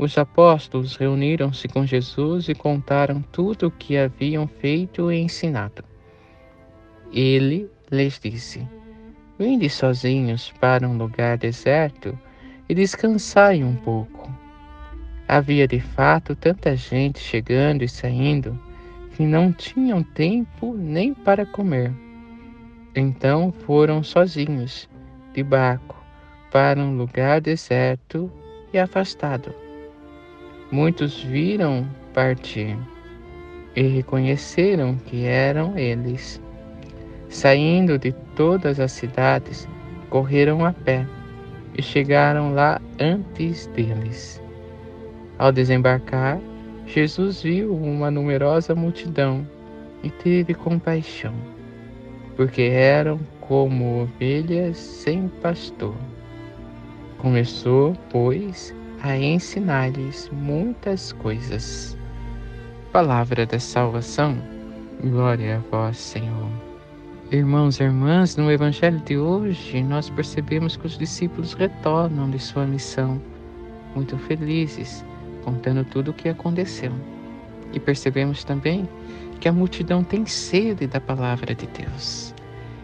os apóstolos reuniram-se com Jesus e contaram tudo o que haviam feito e ensinado. Ele lhes disse: Vinde sozinhos para um lugar deserto e descansai um pouco. Havia de fato tanta gente chegando e saindo que não tinham tempo nem para comer. Então foram sozinhos, de barco, para um lugar deserto e afastado. Muitos viram partir e reconheceram que eram eles. Saindo de todas as cidades, correram a pé e chegaram lá antes deles. Ao desembarcar, Jesus viu uma numerosa multidão e teve compaixão, porque eram como ovelhas sem pastor. Começou, pois, a ensinar-lhes muitas coisas. Palavra da salvação, glória a vós, Senhor. Irmãos e irmãs, no Evangelho de hoje, nós percebemos que os discípulos retornam de sua missão, muito felizes, contando tudo o que aconteceu. E percebemos também que a multidão tem sede da palavra de Deus.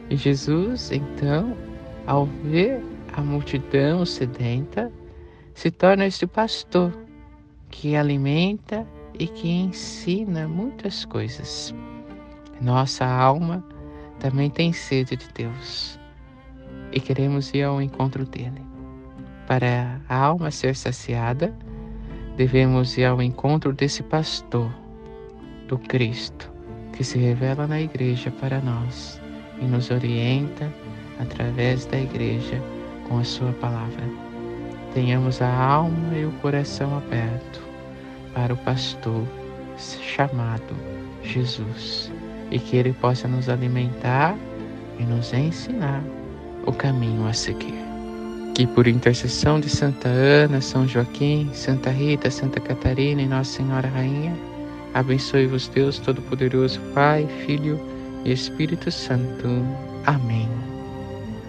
E Jesus, então, ao ver a multidão sedenta, se torna este pastor que alimenta e que ensina muitas coisas. Nossa alma também tem sede de Deus e queremos ir ao encontro dele. Para a alma ser saciada, devemos ir ao encontro desse pastor, do Cristo, que se revela na igreja para nós e nos orienta através da igreja com a sua palavra tenhamos a alma e o coração aberto para o pastor chamado Jesus e que ele possa nos alimentar e nos ensinar o caminho a seguir. Que por intercessão de Santa Ana, São Joaquim, Santa Rita, Santa Catarina e Nossa Senhora Rainha, abençoe-vos Deus Todo-Poderoso, Pai, Filho e Espírito Santo. Amém.